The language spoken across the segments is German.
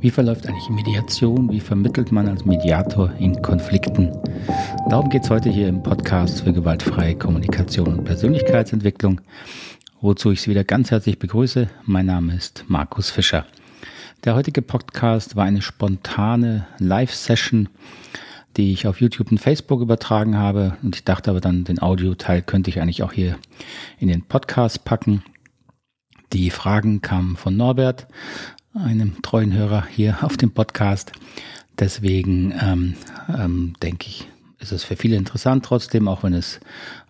Wie verläuft eigentlich Mediation? Wie vermittelt man als Mediator in Konflikten? Darum geht es heute hier im Podcast für gewaltfreie Kommunikation und Persönlichkeitsentwicklung, wozu ich Sie wieder ganz herzlich begrüße. Mein Name ist Markus Fischer. Der heutige Podcast war eine spontane Live-Session, die ich auf YouTube und Facebook übertragen habe. Und ich dachte aber dann, den Audioteil könnte ich eigentlich auch hier in den Podcast packen. Die Fragen kamen von Norbert einem treuen Hörer hier auf dem Podcast. Deswegen ähm, ähm, denke ich, ist es für viele interessant trotzdem, auch wenn es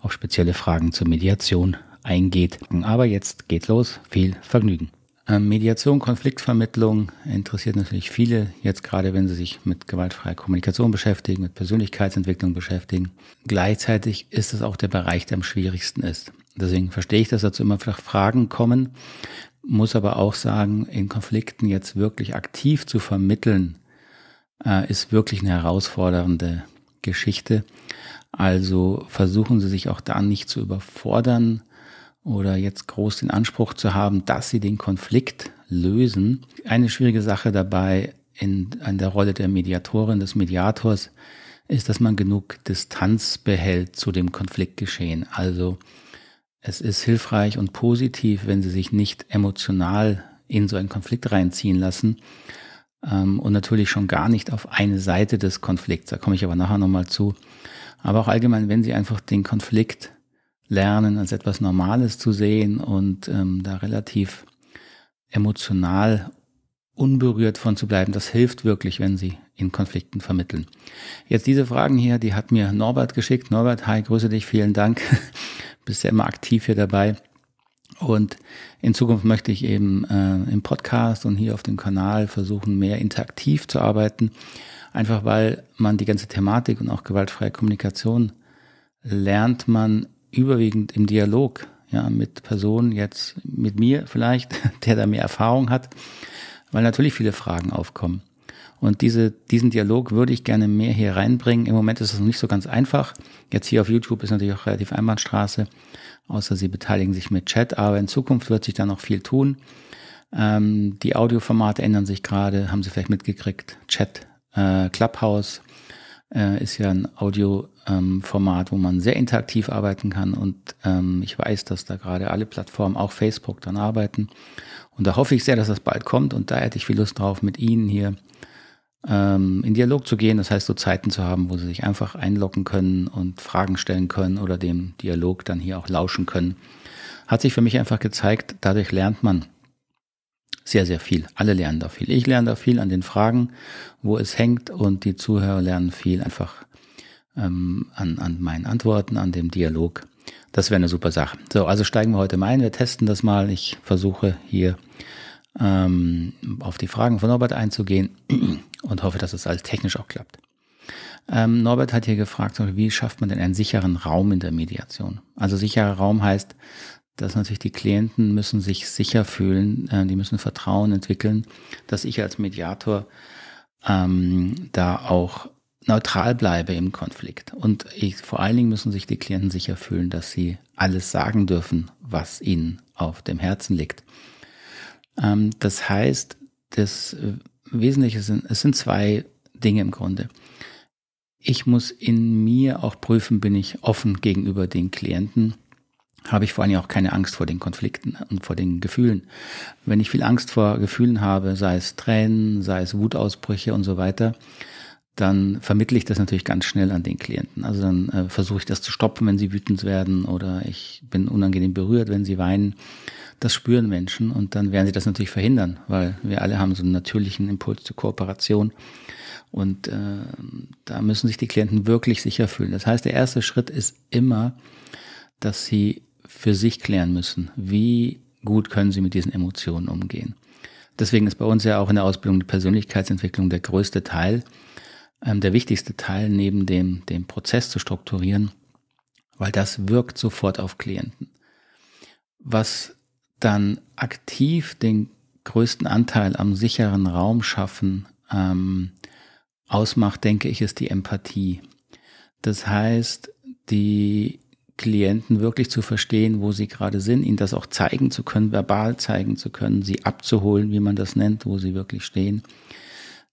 auf spezielle Fragen zur Mediation eingeht. Aber jetzt geht los. Viel Vergnügen. Ähm, Mediation, Konfliktvermittlung interessiert natürlich viele, jetzt gerade wenn sie sich mit gewaltfreier Kommunikation beschäftigen, mit Persönlichkeitsentwicklung beschäftigen. Gleichzeitig ist es auch der Bereich, der am schwierigsten ist. Deswegen verstehe ich, dass dazu immer Fragen kommen muss aber auch sagen, in Konflikten jetzt wirklich aktiv zu vermitteln, äh, ist wirklich eine herausfordernde Geschichte. Also versuchen Sie sich auch da nicht zu überfordern oder jetzt groß den Anspruch zu haben, dass Sie den Konflikt lösen. Eine schwierige Sache dabei in, in der Rolle der Mediatorin, des Mediators, ist, dass man genug Distanz behält zu dem Konfliktgeschehen. Also es ist hilfreich und positiv, wenn Sie sich nicht emotional in so einen Konflikt reinziehen lassen ähm, und natürlich schon gar nicht auf eine Seite des Konflikts. Da komme ich aber nachher nochmal zu. Aber auch allgemein, wenn Sie einfach den Konflikt lernen, als etwas Normales zu sehen und ähm, da relativ emotional unberührt von zu bleiben, das hilft wirklich, wenn Sie in Konflikten vermitteln. Jetzt diese Fragen hier, die hat mir Norbert geschickt. Norbert, hi, grüße dich, vielen Dank bist ja immer aktiv hier dabei. Und in Zukunft möchte ich eben äh, im Podcast und hier auf dem Kanal versuchen, mehr interaktiv zu arbeiten. Einfach weil man die ganze Thematik und auch gewaltfreie Kommunikation lernt man überwiegend im Dialog, ja, mit Personen, jetzt mit mir vielleicht, der da mehr Erfahrung hat, weil natürlich viele Fragen aufkommen. Und diese, diesen Dialog würde ich gerne mehr hier reinbringen. Im Moment ist es noch nicht so ganz einfach. Jetzt hier auf YouTube ist natürlich auch relativ Einbahnstraße, außer Sie beteiligen sich mit Chat. Aber in Zukunft wird sich da noch viel tun. Ähm, die Audioformate ändern sich gerade, haben Sie vielleicht mitgekriegt. Chat, äh, Clubhouse äh, ist ja ein Audioformat, ähm, wo man sehr interaktiv arbeiten kann. Und ähm, ich weiß, dass da gerade alle Plattformen, auch Facebook, dann arbeiten. Und da hoffe ich sehr, dass das bald kommt. Und da hätte ich viel Lust drauf, mit Ihnen hier ähm, in Dialog zu gehen. Das heißt, so Zeiten zu haben, wo sie sich einfach einloggen können und Fragen stellen können oder dem Dialog dann hier auch lauschen können. Hat sich für mich einfach gezeigt, dadurch lernt man sehr, sehr viel. Alle lernen da viel. Ich lerne da viel an den Fragen, wo es hängt und die Zuhörer lernen viel einfach ähm, an, an meinen Antworten, an dem Dialog. Das wäre eine super Sache. So, also steigen wir heute mal ein. Wir testen das mal. Ich versuche hier ähm, auf die Fragen von Norbert einzugehen und hoffe, dass es alles technisch auch klappt. Ähm, Norbert hat hier gefragt, wie schafft man denn einen sicheren Raum in der Mediation? Also sicherer Raum heißt, dass natürlich die Klienten müssen sich sicher fühlen, äh, die müssen Vertrauen entwickeln, dass ich als Mediator ähm, da auch neutral bleibe im Konflikt. Und ich, vor allen Dingen müssen sich die Klienten sicher fühlen, dass sie alles sagen dürfen, was ihnen auf dem Herzen liegt. Ähm, das heißt, das äh, Wesentliche sind, es sind zwei Dinge im Grunde. Ich muss in mir auch prüfen, bin ich offen gegenüber den Klienten, habe ich vor allem auch keine Angst vor den Konflikten und vor den Gefühlen. Wenn ich viel Angst vor Gefühlen habe, sei es Tränen, sei es Wutausbrüche und so weiter, dann vermittle ich das natürlich ganz schnell an den Klienten. Also dann äh, versuche ich das zu stoppen, wenn sie wütend werden oder ich bin unangenehm berührt, wenn sie weinen. Das spüren Menschen und dann werden sie das natürlich verhindern, weil wir alle haben so einen natürlichen Impuls zur Kooperation. Und äh, da müssen sich die Klienten wirklich sicher fühlen. Das heißt, der erste Schritt ist immer, dass sie für sich klären müssen, wie gut können sie mit diesen Emotionen umgehen. Deswegen ist bei uns ja auch in der Ausbildung die Persönlichkeitsentwicklung der größte Teil, ähm, der wichtigste Teil neben dem, dem Prozess zu strukturieren, weil das wirkt sofort auf Klienten. Was dann aktiv den größten Anteil am sicheren Raum schaffen ähm, ausmacht, denke ich, ist die Empathie. Das heißt, die Klienten wirklich zu verstehen, wo sie gerade sind, ihnen das auch zeigen zu können, verbal zeigen zu können, sie abzuholen, wie man das nennt, wo sie wirklich stehen.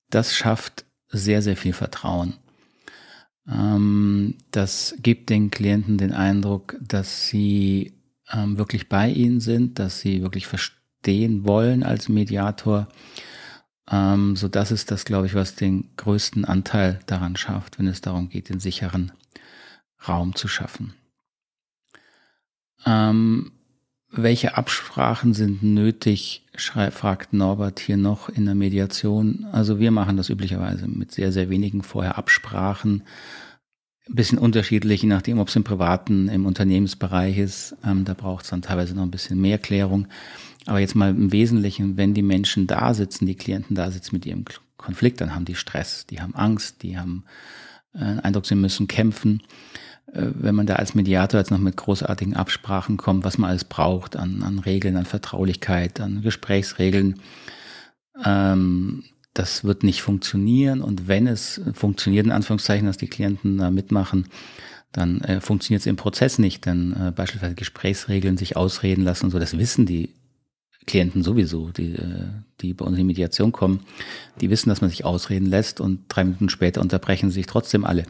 Das schafft sehr, sehr viel Vertrauen. Ähm, das gibt den Klienten den Eindruck, dass sie ähm, wirklich bei ihnen sind, dass sie wirklich verstehen wollen als Mediator. Ähm, so das ist das, glaube ich, was den größten Anteil daran schafft, wenn es darum geht, den sicheren Raum zu schaffen. Ähm, welche Absprachen sind nötig, fragt Norbert hier noch in der Mediation. Also wir machen das üblicherweise mit sehr, sehr wenigen vorher Absprachen. Ein bisschen unterschiedlich, je nachdem, ob es im privaten, im Unternehmensbereich ist. Ähm, da braucht es dann teilweise noch ein bisschen mehr Klärung. Aber jetzt mal im Wesentlichen, wenn die Menschen da sitzen, die Klienten da sitzen mit ihrem Konflikt, dann haben die Stress, die haben Angst, die haben äh, Eindruck, sie müssen kämpfen. Äh, wenn man da als Mediator jetzt noch mit großartigen Absprachen kommt, was man alles braucht an, an Regeln, an Vertraulichkeit, an Gesprächsregeln, ähm, das wird nicht funktionieren. Und wenn es funktioniert, in Anführungszeichen, dass die Klienten da mitmachen, dann äh, funktioniert es im Prozess nicht. Denn äh, beispielsweise Gesprächsregeln, sich ausreden lassen und so, das wissen die Klienten sowieso, die, äh, die bei uns in Mediation kommen, die wissen, dass man sich ausreden lässt und drei Minuten später unterbrechen sich trotzdem alle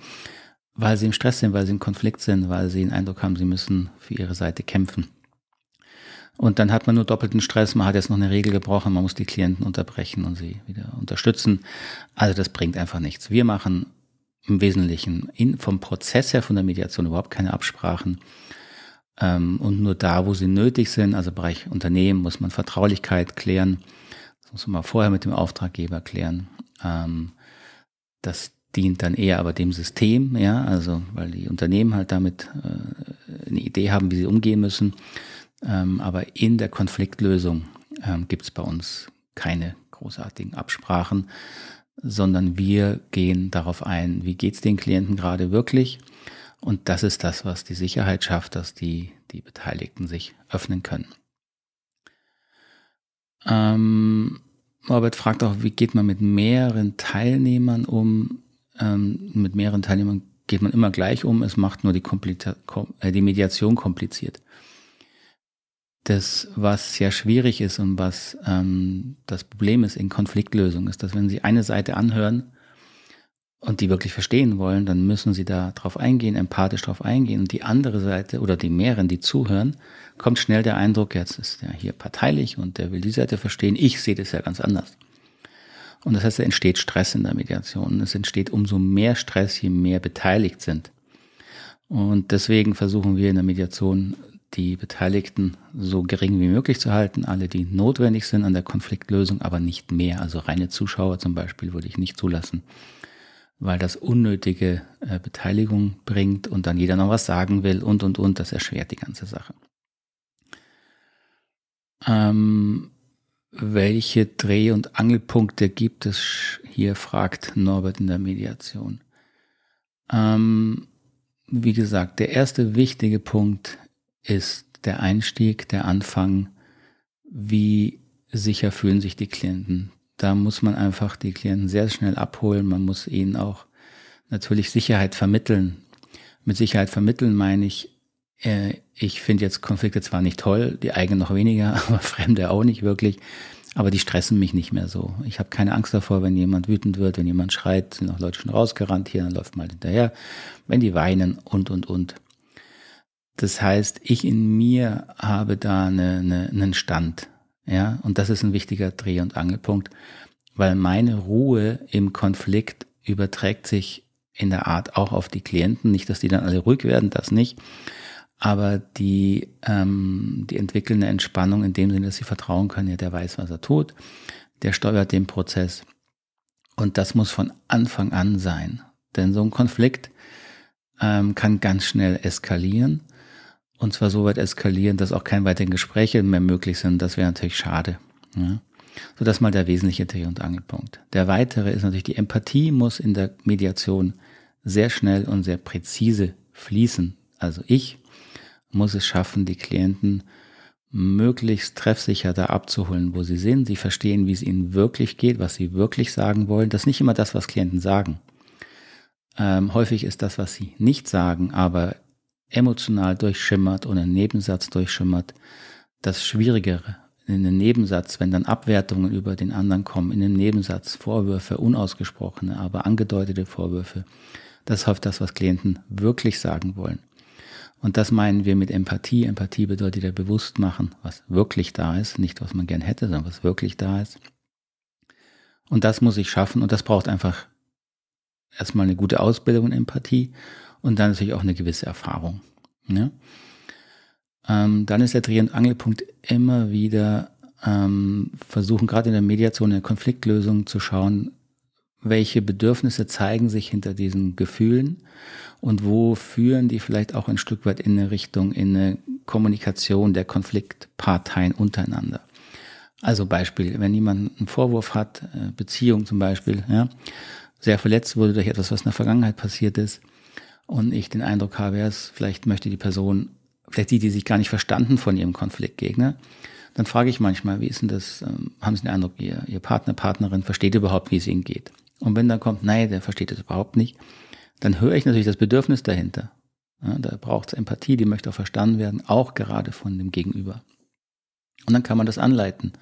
weil sie im Stress sind, weil sie im Konflikt sind, weil sie den Eindruck haben, sie müssen für ihre Seite kämpfen. Und dann hat man nur doppelten Stress, man hat jetzt noch eine Regel gebrochen, man muss die Klienten unterbrechen und sie wieder unterstützen. Also das bringt einfach nichts. Wir machen im Wesentlichen in, vom Prozess her von der Mediation überhaupt keine Absprachen. Ähm, und nur da, wo sie nötig sind, also Bereich Unternehmen, muss man Vertraulichkeit klären. Das muss man vorher mit dem Auftraggeber klären. Ähm, das dient dann eher aber dem System, ja, also weil die Unternehmen halt damit äh, eine Idee haben, wie sie umgehen müssen. Ähm, aber in der Konfliktlösung ähm, gibt es bei uns keine großartigen Absprachen, sondern wir gehen darauf ein, wie geht es den Klienten gerade wirklich. Und das ist das, was die Sicherheit schafft, dass die, die Beteiligten sich öffnen können. Ähm, Robert fragt auch, wie geht man mit mehreren Teilnehmern um? Ähm, mit mehreren Teilnehmern geht man immer gleich um. Es macht nur die, äh, die Mediation kompliziert. Das, was sehr schwierig ist und was ähm, das Problem ist in Konfliktlösung, ist, dass wenn Sie eine Seite anhören und die wirklich verstehen wollen, dann müssen Sie da drauf eingehen, empathisch drauf eingehen. Und die andere Seite oder die mehreren, die zuhören, kommt schnell der Eindruck, jetzt ist er hier parteilich und der will die Seite verstehen. Ich sehe das ja ganz anders. Und das heißt, es entsteht Stress in der Mediation. Es entsteht umso mehr Stress, je mehr beteiligt sind. Und deswegen versuchen wir in der Mediation die Beteiligten so gering wie möglich zu halten, alle, die notwendig sind an der Konfliktlösung, aber nicht mehr. Also reine Zuschauer zum Beispiel würde ich nicht zulassen, weil das unnötige äh, Beteiligung bringt und dann jeder noch was sagen will und, und, und. Das erschwert die ganze Sache. Ähm, welche Dreh- und Angelpunkte gibt es hier, fragt Norbert in der Mediation. Ähm, wie gesagt, der erste wichtige Punkt ist der Einstieg, der Anfang. Wie sicher fühlen sich die Klienten? Da muss man einfach die Klienten sehr schnell abholen. Man muss ihnen auch natürlich Sicherheit vermitteln. Mit Sicherheit vermitteln meine ich, ich finde jetzt Konflikte zwar nicht toll, die eigenen noch weniger, aber Fremde auch nicht wirklich. Aber die stressen mich nicht mehr so. Ich habe keine Angst davor, wenn jemand wütend wird, wenn jemand schreit, sind auch Leute schon rausgerannt hier, dann läuft mal hinterher. Wenn die weinen und, und, und. Das heißt, ich in mir habe da eine, eine, einen Stand. Ja, und das ist ein wichtiger Dreh- und Angelpunkt, weil meine Ruhe im Konflikt überträgt sich in der Art auch auf die Klienten. Nicht, dass die dann alle ruhig werden, das nicht aber die, ähm, die entwickeln eine Entspannung in dem Sinne, dass sie vertrauen können, ja, der weiß, was er tut, der steuert den Prozess. Und das muss von Anfang an sein. Denn so ein Konflikt ähm, kann ganz schnell eskalieren. Und zwar so weit eskalieren, dass auch keine weiteren Gespräche mehr möglich sind. Das wäre natürlich schade. Ja? So, das ist mal der wesentliche Dreh- und Angelpunkt. Der weitere ist natürlich, die Empathie muss in der Mediation sehr schnell und sehr präzise fließen. Also ich muss es schaffen, die Klienten möglichst treffsicher da abzuholen, wo sie sind. Sie verstehen, wie es ihnen wirklich geht, was sie wirklich sagen wollen. Das ist nicht immer das, was Klienten sagen. Ähm, häufig ist das, was sie nicht sagen, aber emotional durchschimmert oder ein Nebensatz durchschimmert, das Schwierigere in den Nebensatz, wenn dann Abwertungen über den anderen kommen, in den Nebensatz Vorwürfe, unausgesprochene, aber angedeutete Vorwürfe, das ist oft das, was Klienten wirklich sagen wollen. Und das meinen wir mit Empathie. Empathie bedeutet ja bewusst machen, was wirklich da ist, nicht was man gern hätte, sondern was wirklich da ist. Und das muss ich schaffen und das braucht einfach erstmal eine gute Ausbildung in Empathie und dann natürlich auch eine gewisse Erfahrung. Ja? Ähm, dann ist der Dreh- und Angelpunkt immer wieder ähm, versuchen, gerade in der Mediation, in der Konfliktlösung zu schauen, welche Bedürfnisse zeigen sich hinter diesen Gefühlen und wo führen die vielleicht auch ein Stück weit in eine Richtung, in eine Kommunikation der Konfliktparteien untereinander. Also Beispiel, wenn jemand einen Vorwurf hat, äh, Beziehung zum Beispiel, ja, sehr verletzt wurde durch etwas, was in der Vergangenheit passiert ist, und ich den Eindruck habe, ja, vielleicht möchte die Person, vielleicht die, die sich gar nicht verstanden von ihrem Konfliktgegner, dann frage ich manchmal, wie ist denn das, ähm, haben Sie den Eindruck, Ihr, Ihr Partner, Partnerin versteht überhaupt, wie es Ihnen geht? Und wenn dann kommt, nein, der versteht das überhaupt nicht, dann höre ich natürlich das Bedürfnis dahinter. Ja, da braucht es Empathie, die möchte auch verstanden werden, auch gerade von dem Gegenüber. Und dann kann man das anleiten.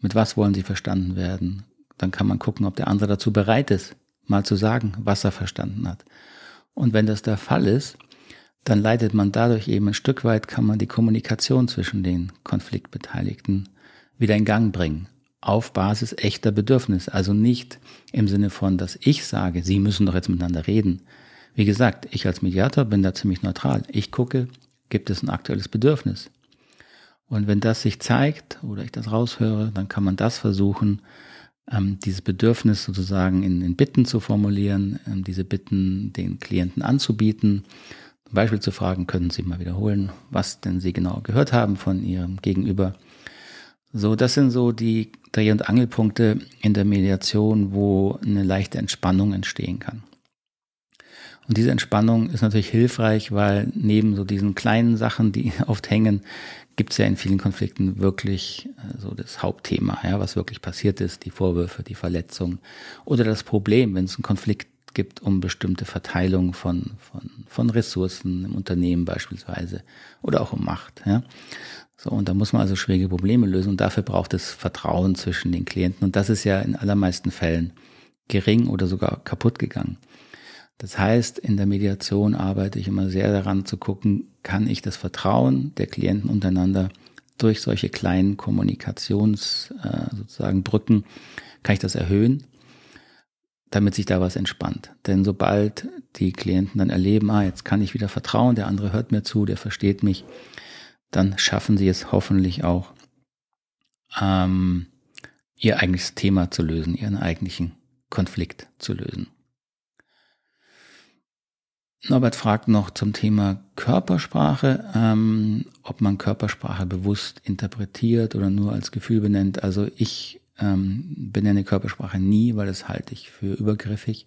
Mit was wollen Sie verstanden werden? Dann kann man gucken, ob der andere dazu bereit ist, mal zu sagen, was er verstanden hat. Und wenn das der Fall ist, dann leitet man dadurch eben ein Stück weit, kann man die Kommunikation zwischen den Konfliktbeteiligten wieder in Gang bringen. Auf Basis echter Bedürfnisse. Also nicht im Sinne von, dass ich sage, Sie müssen doch jetzt miteinander reden. Wie gesagt, ich als Mediator bin da ziemlich neutral. Ich gucke, gibt es ein aktuelles Bedürfnis? Und wenn das sich zeigt oder ich das raushöre, dann kann man das versuchen, ähm, dieses Bedürfnis sozusagen in, in Bitten zu formulieren, ähm, diese Bitten den Klienten anzubieten. Zum Beispiel zu fragen, können Sie mal wiederholen, was denn Sie genau gehört haben von Ihrem Gegenüber. So, das sind so die Dreh- und Angelpunkte in der Mediation, wo eine leichte Entspannung entstehen kann. Und diese Entspannung ist natürlich hilfreich, weil neben so diesen kleinen Sachen, die oft hängen, gibt es ja in vielen Konflikten wirklich äh, so das Hauptthema, ja, was wirklich passiert ist, die Vorwürfe, die Verletzung oder das Problem, wenn es einen Konflikt gibt um bestimmte Verteilung von, von, von Ressourcen im Unternehmen beispielsweise oder auch um Macht. Ja. So, und da muss man also schwierige Probleme lösen und dafür braucht es Vertrauen zwischen den Klienten und das ist ja in allermeisten Fällen gering oder sogar kaputt gegangen. Das heißt, in der Mediation arbeite ich immer sehr daran zu gucken, kann ich das Vertrauen der Klienten untereinander durch solche kleinen Kommunikations äh, sozusagen Brücken, kann ich das erhöhen, damit sich da was entspannt. Denn sobald die Klienten dann erleben, ah, jetzt kann ich wieder vertrauen, der andere hört mir zu, der versteht mich, dann schaffen sie es hoffentlich auch, ähm, ihr eigentliches Thema zu lösen, ihren eigentlichen Konflikt zu lösen. Norbert fragt noch zum Thema Körpersprache, ähm, ob man Körpersprache bewusst interpretiert oder nur als Gefühl benennt. Also ich ähm, benenne Körpersprache nie, weil das halte ich für übergriffig.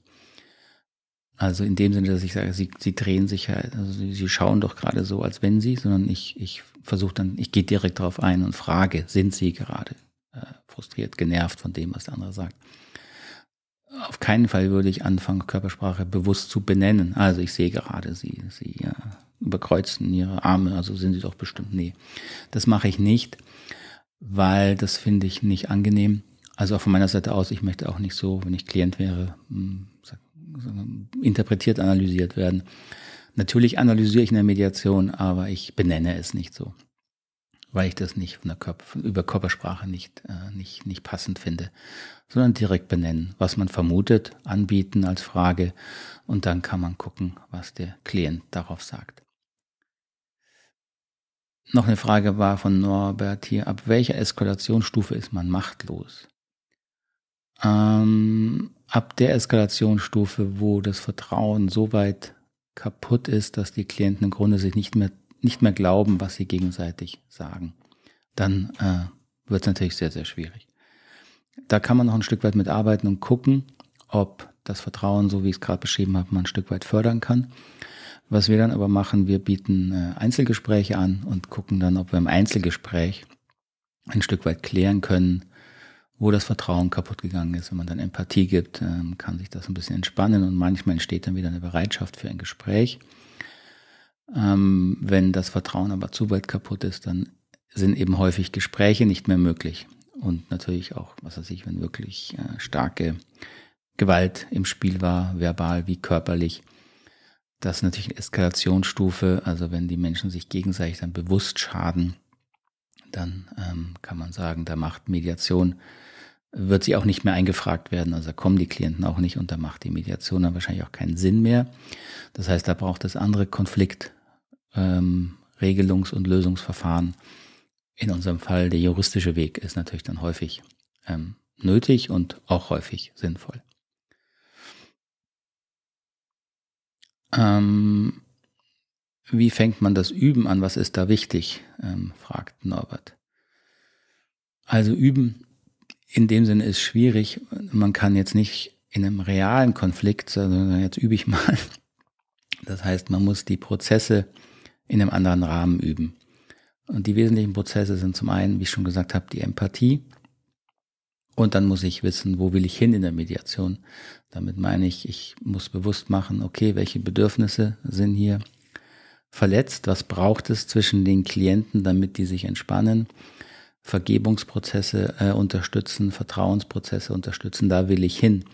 Also in dem Sinne, dass ich sage, sie, sie drehen sich halt, also sie, sie schauen doch gerade so, als wenn sie, sondern ich, ich versuche dann, ich gehe direkt darauf ein und frage, sind sie gerade äh, frustriert, genervt von dem, was der andere sagt auf keinen Fall würde ich anfangen, Körpersprache bewusst zu benennen. Also ich sehe gerade, sie, sie ja, überkreuzen ihre Arme, also sind sie doch bestimmt. Nee, das mache ich nicht, weil das finde ich nicht angenehm. Also auch von meiner Seite aus, ich möchte auch nicht so, wenn ich Klient wäre, hm, interpretiert, analysiert werden. Natürlich analysiere ich in der Mediation, aber ich benenne es nicht so weil ich das nicht von der Körper, über Körpersprache nicht, äh, nicht, nicht passend finde, sondern direkt benennen, was man vermutet, anbieten als Frage und dann kann man gucken, was der Klient darauf sagt. Noch eine Frage war von Norbert hier, ab welcher Eskalationsstufe ist man machtlos? Ähm, ab der Eskalationsstufe, wo das Vertrauen so weit kaputt ist, dass die Klienten im Grunde sich nicht mehr nicht mehr glauben, was sie gegenseitig sagen, dann äh, wird es natürlich sehr, sehr schwierig. Da kann man noch ein Stück weit mitarbeiten und gucken, ob das Vertrauen, so wie ich es gerade beschrieben habe, man ein Stück weit fördern kann. Was wir dann aber machen, wir bieten äh, Einzelgespräche an und gucken dann, ob wir im Einzelgespräch ein Stück weit klären können, wo das Vertrauen kaputt gegangen ist. Wenn man dann Empathie gibt, ähm, kann sich das ein bisschen entspannen und manchmal entsteht dann wieder eine Bereitschaft für ein Gespräch. Ähm, wenn das Vertrauen aber zu weit kaputt ist, dann sind eben häufig Gespräche nicht mehr möglich. Und natürlich auch, was weiß ich, wenn wirklich äh, starke Gewalt im Spiel war, verbal wie körperlich. Das ist natürlich eine Eskalationsstufe. Also wenn die Menschen sich gegenseitig dann bewusst schaden, dann ähm, kann man sagen, da macht Mediation, wird sie auch nicht mehr eingefragt werden. Also da kommen die Klienten auch nicht und da macht die Mediation dann wahrscheinlich auch keinen Sinn mehr. Das heißt, da braucht es andere Konflikt, ähm, und Lösungsverfahren. In unserem Fall der juristische Weg ist natürlich dann häufig ähm, nötig und auch häufig sinnvoll. Ähm, wie fängt man das Üben an? Was ist da wichtig? Ähm, fragt Norbert. Also üben in dem Sinne ist schwierig. Man kann jetzt nicht in einem realen Konflikt, sondern jetzt übe ich mal. Das heißt, man muss die Prozesse in einem anderen Rahmen üben. Und die wesentlichen Prozesse sind zum einen, wie ich schon gesagt habe, die Empathie. Und dann muss ich wissen, wo will ich hin in der Mediation. Damit meine ich, ich muss bewusst machen, okay, welche Bedürfnisse sind hier verletzt, was braucht es zwischen den Klienten, damit die sich entspannen, Vergebungsprozesse äh, unterstützen, Vertrauensprozesse unterstützen, da will ich hin.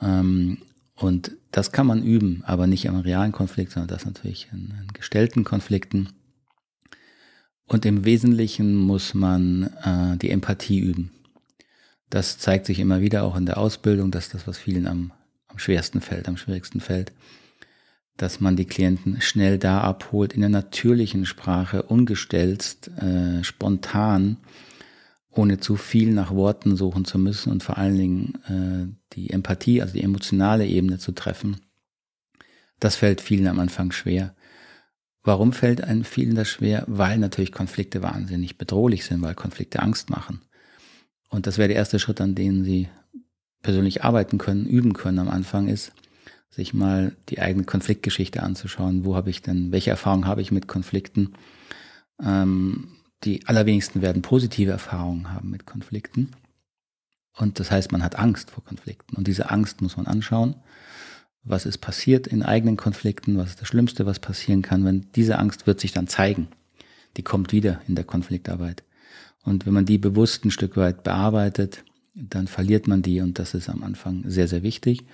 Ähm, und das kann man üben, aber nicht im realen Konflikt, sondern das natürlich in, in gestellten Konflikten. Und im Wesentlichen muss man äh, die Empathie üben. Das zeigt sich immer wieder auch in der Ausbildung, dass das, was vielen am, am schwersten fällt, am schwierigsten fällt, dass man die Klienten schnell da abholt, in der natürlichen Sprache, ungestelzt, äh, spontan, ohne zu viel nach Worten suchen zu müssen und vor allen Dingen äh, die Empathie, also die emotionale Ebene zu treffen. Das fällt vielen am Anfang schwer. Warum fällt einem vielen das schwer? Weil natürlich Konflikte wahnsinnig bedrohlich sind, weil Konflikte Angst machen. Und das wäre der erste Schritt, an dem Sie persönlich arbeiten können, üben können am Anfang ist, sich mal die eigene Konfliktgeschichte anzuschauen. Wo habe ich denn, welche Erfahrungen habe ich mit Konflikten? Ähm, die allerwenigsten werden positive Erfahrungen haben mit Konflikten. Und das heißt, man hat Angst vor Konflikten. Und diese Angst muss man anschauen. Was ist passiert in eigenen Konflikten? Was ist das Schlimmste, was passieren kann? Wenn diese Angst wird sich dann zeigen. Die kommt wieder in der Konfliktarbeit. Und wenn man die bewusst ein Stück weit bearbeitet, dann verliert man die und das ist am Anfang sehr, sehr wichtig.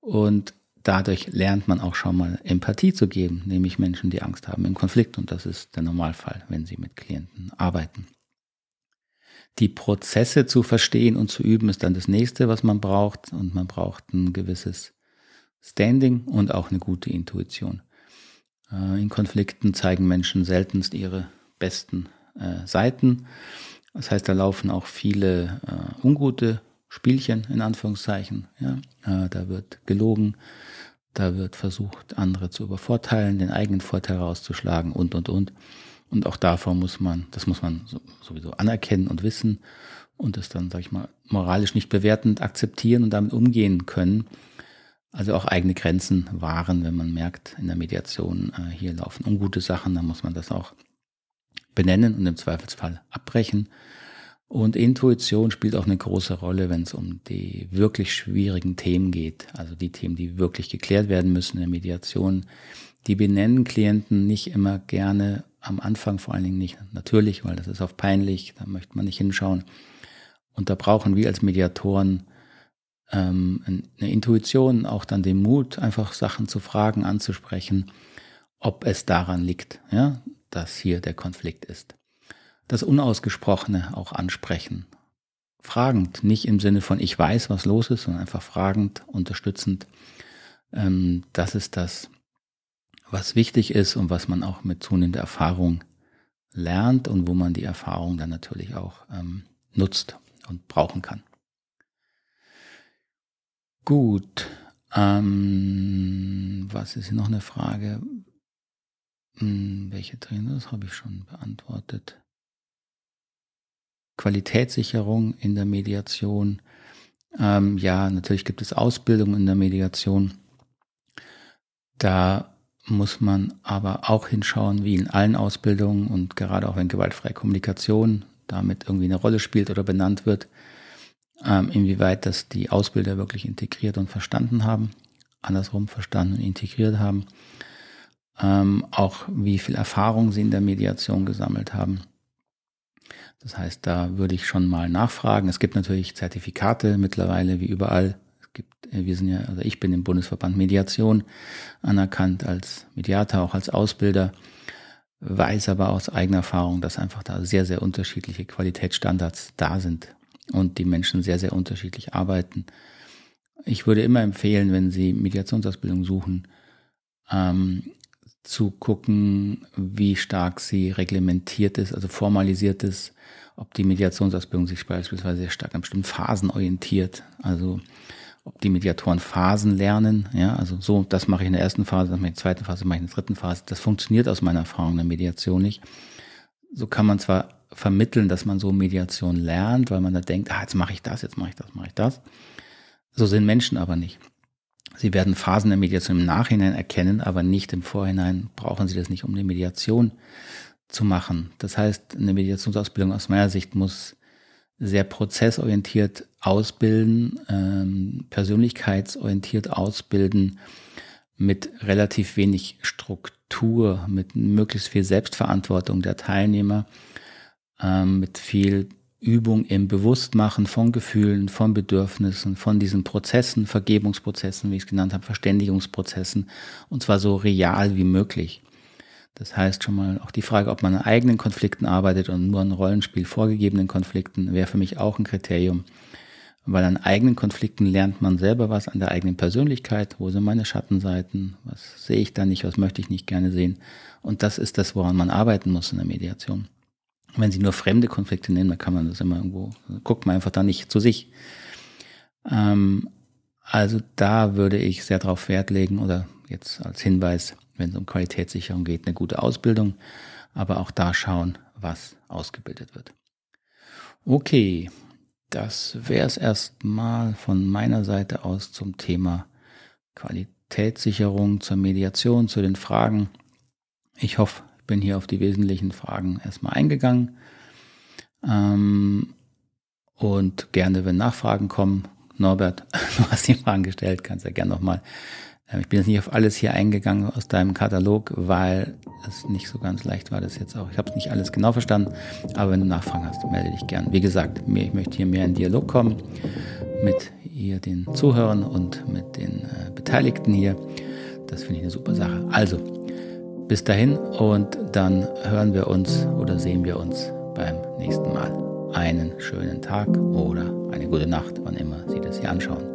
Und dadurch lernt man auch schon mal Empathie zu geben, nämlich Menschen, die Angst haben im Konflikt. Und das ist der Normalfall, wenn sie mit Klienten arbeiten. Die Prozesse zu verstehen und zu üben ist dann das nächste, was man braucht. Und man braucht ein gewisses Standing und auch eine gute Intuition. Äh, in Konflikten zeigen Menschen seltenst ihre besten äh, Seiten. Das heißt, da laufen auch viele äh, ungute Spielchen in Anführungszeichen. Ja? da wird gelogen, da wird versucht, andere zu übervorteilen, den eigenen Vorteil rauszuschlagen und, und, und. Und auch davor muss man, das muss man sowieso anerkennen und wissen und es dann, sag ich mal, moralisch nicht bewertend akzeptieren und damit umgehen können. Also auch eigene Grenzen wahren, wenn man merkt, in der Mediation, äh, hier laufen ungute Sachen, dann muss man das auch benennen und im Zweifelsfall abbrechen und Intuition spielt auch eine große Rolle, wenn es um die wirklich schwierigen Themen geht. Also die Themen, die wirklich geklärt werden müssen in der Mediation. Die benennen Klienten nicht immer gerne am Anfang, vor allen Dingen nicht natürlich, weil das ist oft peinlich, da möchte man nicht hinschauen. Und da brauchen wir als Mediatoren ähm, eine Intuition, auch dann den Mut, einfach Sachen zu fragen, anzusprechen, ob es daran liegt, ja, dass hier der Konflikt ist das Unausgesprochene auch ansprechen. Fragend, nicht im Sinne von ich weiß, was los ist, sondern einfach fragend, unterstützend. Ähm, das ist das, was wichtig ist und was man auch mit zunehmender Erfahrung lernt und wo man die Erfahrung dann natürlich auch ähm, nutzt und brauchen kann. Gut. Ähm, was ist hier noch eine Frage? Hm, welche drin ist, habe ich schon beantwortet. Qualitätssicherung in der Mediation. Ähm, ja, natürlich gibt es Ausbildung in der Mediation. Da muss man aber auch hinschauen, wie in allen Ausbildungen und gerade auch wenn gewaltfreie Kommunikation damit irgendwie eine Rolle spielt oder benannt wird, ähm, inwieweit das die Ausbilder wirklich integriert und verstanden haben, andersrum verstanden und integriert haben. Ähm, auch wie viel Erfahrung sie in der Mediation gesammelt haben. Das heißt, da würde ich schon mal nachfragen. Es gibt natürlich Zertifikate mittlerweile, wie überall. Es gibt, äh, wir sind ja, also ich bin im Bundesverband Mediation anerkannt als Mediator, auch als Ausbilder, weiß aber aus eigener Erfahrung, dass einfach da sehr, sehr unterschiedliche Qualitätsstandards da sind und die Menschen sehr, sehr unterschiedlich arbeiten. Ich würde immer empfehlen, wenn Sie Mediationsausbildung suchen, ähm, zu gucken, wie stark sie reglementiert ist, also formalisiert ist, ob die Mediationsausbildung sich beispielsweise sehr stark an bestimmten Phasen orientiert, also ob die Mediatoren Phasen lernen, ja, also so, das mache ich in der ersten Phase, das mache ich in der zweiten Phase, das mache ich in der dritten Phase. Das funktioniert aus meiner Erfahrung in der Mediation nicht. So kann man zwar vermitteln, dass man so Mediation lernt, weil man da denkt, ah, jetzt mache ich das, jetzt mache ich das, mache ich das. So sind Menschen aber nicht. Sie werden Phasen der Mediation im Nachhinein erkennen, aber nicht im Vorhinein brauchen Sie das nicht, um eine Mediation zu machen. Das heißt, eine Mediationsausbildung aus meiner Sicht muss sehr prozessorientiert ausbilden, ähm, persönlichkeitsorientiert ausbilden, mit relativ wenig Struktur, mit möglichst viel Selbstverantwortung der Teilnehmer, ähm, mit viel Übung im Bewusstmachen von Gefühlen, von Bedürfnissen, von diesen Prozessen, Vergebungsprozessen, wie ich es genannt habe, Verständigungsprozessen, und zwar so real wie möglich. Das heißt schon mal auch die Frage, ob man an eigenen Konflikten arbeitet und nur ein Rollenspiel vorgegebenen Konflikten, wäre für mich auch ein Kriterium. Weil an eigenen Konflikten lernt man selber was an der eigenen Persönlichkeit. Wo sind meine Schattenseiten? Was sehe ich da nicht? Was möchte ich nicht gerne sehen? Und das ist das, woran man arbeiten muss in der Mediation. Wenn Sie nur fremde Konflikte nehmen, dann kann man das immer irgendwo, guckt man einfach da nicht zu sich. Ähm, also da würde ich sehr darauf Wert legen oder jetzt als Hinweis, wenn es um Qualitätssicherung geht, eine gute Ausbildung, aber auch da schauen, was ausgebildet wird. Okay, das wäre es erstmal von meiner Seite aus zum Thema Qualitätssicherung, zur Mediation, zu den Fragen. Ich hoffe, bin hier auf die wesentlichen Fragen erstmal eingegangen. Ähm, und gerne, wenn Nachfragen kommen, Norbert, du hast die Fragen gestellt, kannst ja gerne nochmal. Ähm, ich bin jetzt nicht auf alles hier eingegangen aus deinem Katalog, weil es nicht so ganz leicht war, das jetzt auch. Ich habe es nicht alles genau verstanden, aber wenn du Nachfragen hast, melde dich gern. Wie gesagt, ich möchte hier mehr in Dialog kommen mit hier den Zuhörern und mit den äh, Beteiligten hier. Das finde ich eine super Sache. Also, bis dahin und dann hören wir uns oder sehen wir uns beim nächsten Mal. Einen schönen Tag oder eine gute Nacht, wann immer Sie das hier anschauen.